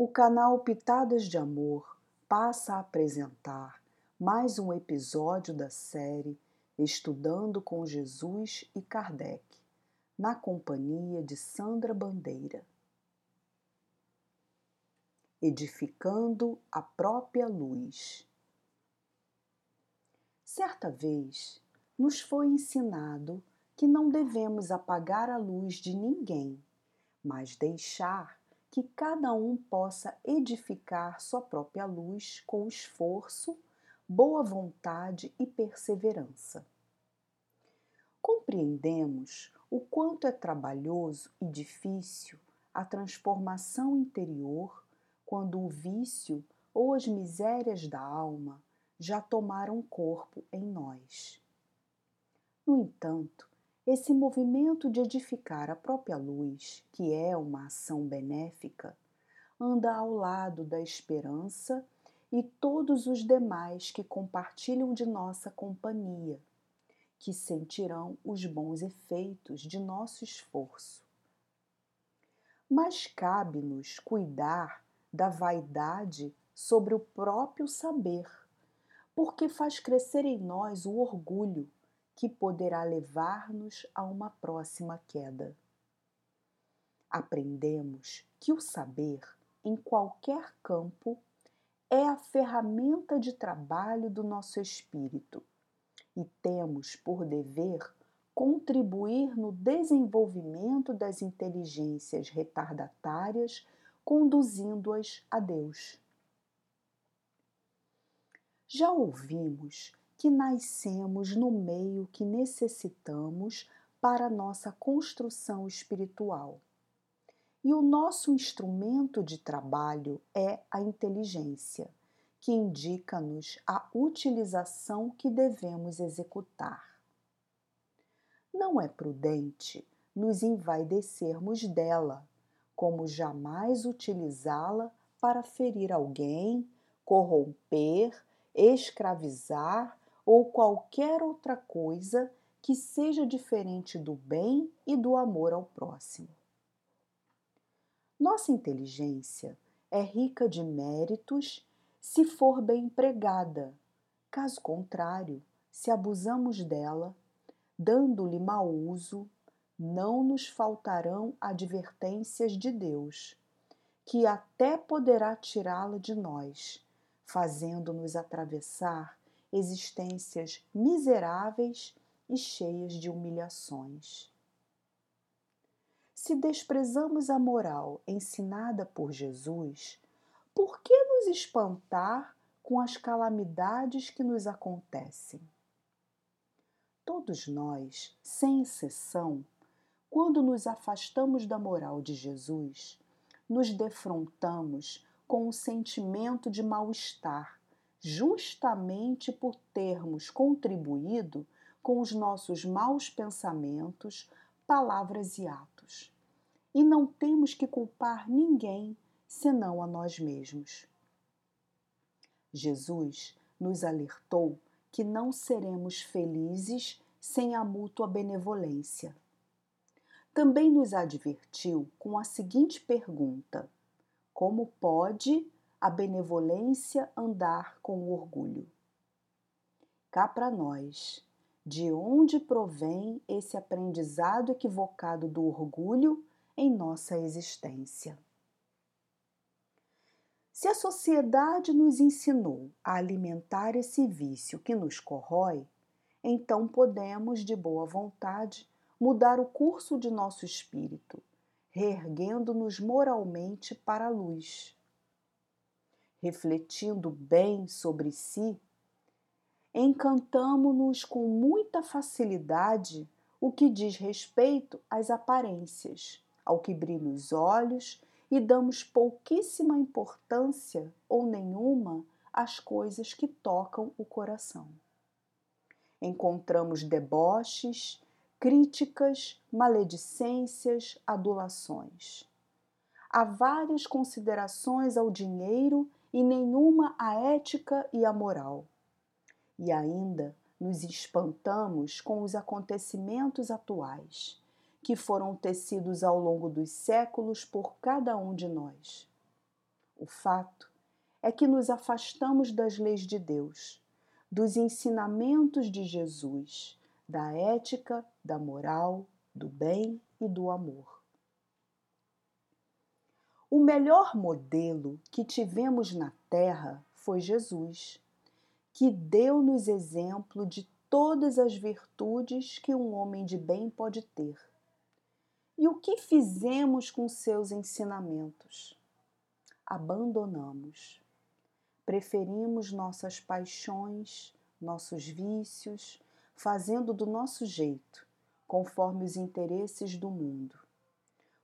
O canal Pitadas de Amor passa a apresentar mais um episódio da série Estudando com Jesus e Kardec, na companhia de Sandra Bandeira. Edificando a própria luz. Certa vez nos foi ensinado que não devemos apagar a luz de ninguém, mas deixar que cada um possa edificar sua própria luz com esforço, boa vontade e perseverança. Compreendemos o quanto é trabalhoso e difícil a transformação interior quando o vício ou as misérias da alma já tomaram corpo em nós. No entanto, esse movimento de edificar a própria luz, que é uma ação benéfica, anda ao lado da esperança e todos os demais que compartilham de nossa companhia, que sentirão os bons efeitos de nosso esforço. Mas cabe-nos cuidar da vaidade sobre o próprio saber, porque faz crescer em nós o orgulho que poderá levar-nos a uma próxima queda. Aprendemos que o saber, em qualquer campo, é a ferramenta de trabalho do nosso espírito e temos por dever contribuir no desenvolvimento das inteligências retardatárias, conduzindo-as a Deus. Já ouvimos que nascemos no meio que necessitamos para nossa construção espiritual. E o nosso instrumento de trabalho é a inteligência, que indica-nos a utilização que devemos executar. Não é prudente nos envaidecermos dela, como jamais utilizá-la para ferir alguém, corromper, escravizar ou qualquer outra coisa que seja diferente do bem e do amor ao próximo. Nossa inteligência é rica de méritos se for bem empregada. Caso contrário, se abusamos dela, dando-lhe mau uso, não nos faltarão advertências de Deus, que até poderá tirá-la de nós, fazendo-nos atravessar existências miseráveis e cheias de humilhações. Se desprezamos a moral ensinada por Jesus, por que nos espantar com as calamidades que nos acontecem? Todos nós, sem exceção, quando nos afastamos da moral de Jesus, nos defrontamos com um sentimento de mal-estar justamente por termos contribuído com os nossos maus pensamentos, palavras e atos. E não temos que culpar ninguém senão a nós mesmos. Jesus nos alertou que não seremos felizes sem a mútua benevolência. Também nos advertiu com a seguinte pergunta: Como pode a benevolência andar com o orgulho. Cá para nós, de onde provém esse aprendizado equivocado do orgulho em nossa existência? Se a sociedade nos ensinou a alimentar esse vício que nos corrói, então podemos, de boa vontade, mudar o curso de nosso espírito, reerguendo-nos moralmente para a luz refletindo bem sobre si, encantamo-nos com muita facilidade o que diz respeito às aparências, ao que brilha os olhos e damos pouquíssima importância ou nenhuma às coisas que tocam o coração. Encontramos deboches, críticas, maledicências, adulações. Há várias considerações ao dinheiro e nenhuma à ética e à moral. E ainda nos espantamos com os acontecimentos atuais, que foram tecidos ao longo dos séculos por cada um de nós. O fato é que nos afastamos das leis de Deus, dos ensinamentos de Jesus, da ética, da moral, do bem e do amor. O melhor modelo que tivemos na Terra foi Jesus, que deu-nos exemplo de todas as virtudes que um homem de bem pode ter. E o que fizemos com seus ensinamentos? Abandonamos. Preferimos nossas paixões, nossos vícios, fazendo do nosso jeito, conforme os interesses do mundo.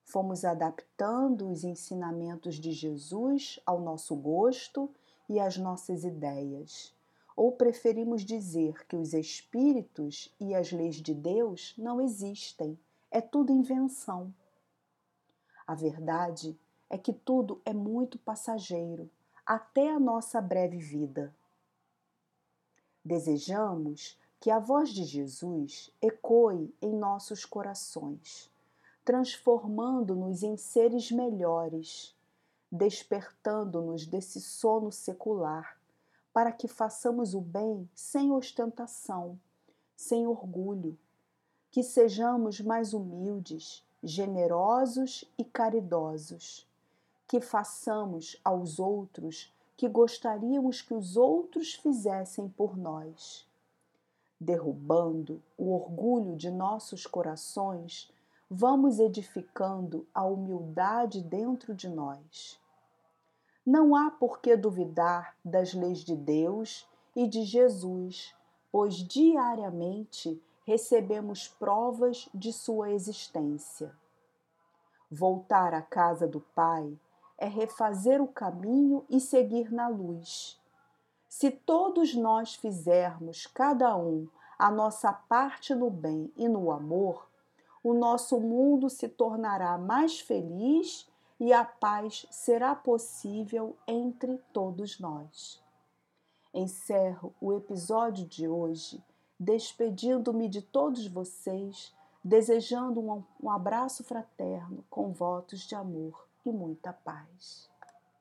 Fomos adaptando os ensinamentos de Jesus ao nosso gosto e às nossas ideias. Ou preferimos dizer que os espíritos e as leis de Deus não existem, é tudo invenção. A verdade é que tudo é muito passageiro, até a nossa breve vida. Desejamos que a voz de Jesus ecoe em nossos corações, transformando-nos em seres melhores, despertando-nos desse sono secular, para que façamos o bem sem ostentação, sem orgulho, que sejamos mais humildes, generosos e caridosos, que façamos aos outros que gostaríamos que os outros fizessem por nós derrubando o orgulho de nossos corações, vamos edificando a humildade dentro de nós. Não há por que duvidar das leis de Deus e de Jesus, pois diariamente recebemos provas de sua existência. Voltar à casa do Pai é refazer o caminho e seguir na luz se todos nós fizermos, cada um, a nossa parte no bem e no amor, o nosso mundo se tornará mais feliz e a paz será possível entre todos nós. Encerro o episódio de hoje despedindo-me de todos vocês, desejando um, abraço fraterno com votos de amor e muita paz.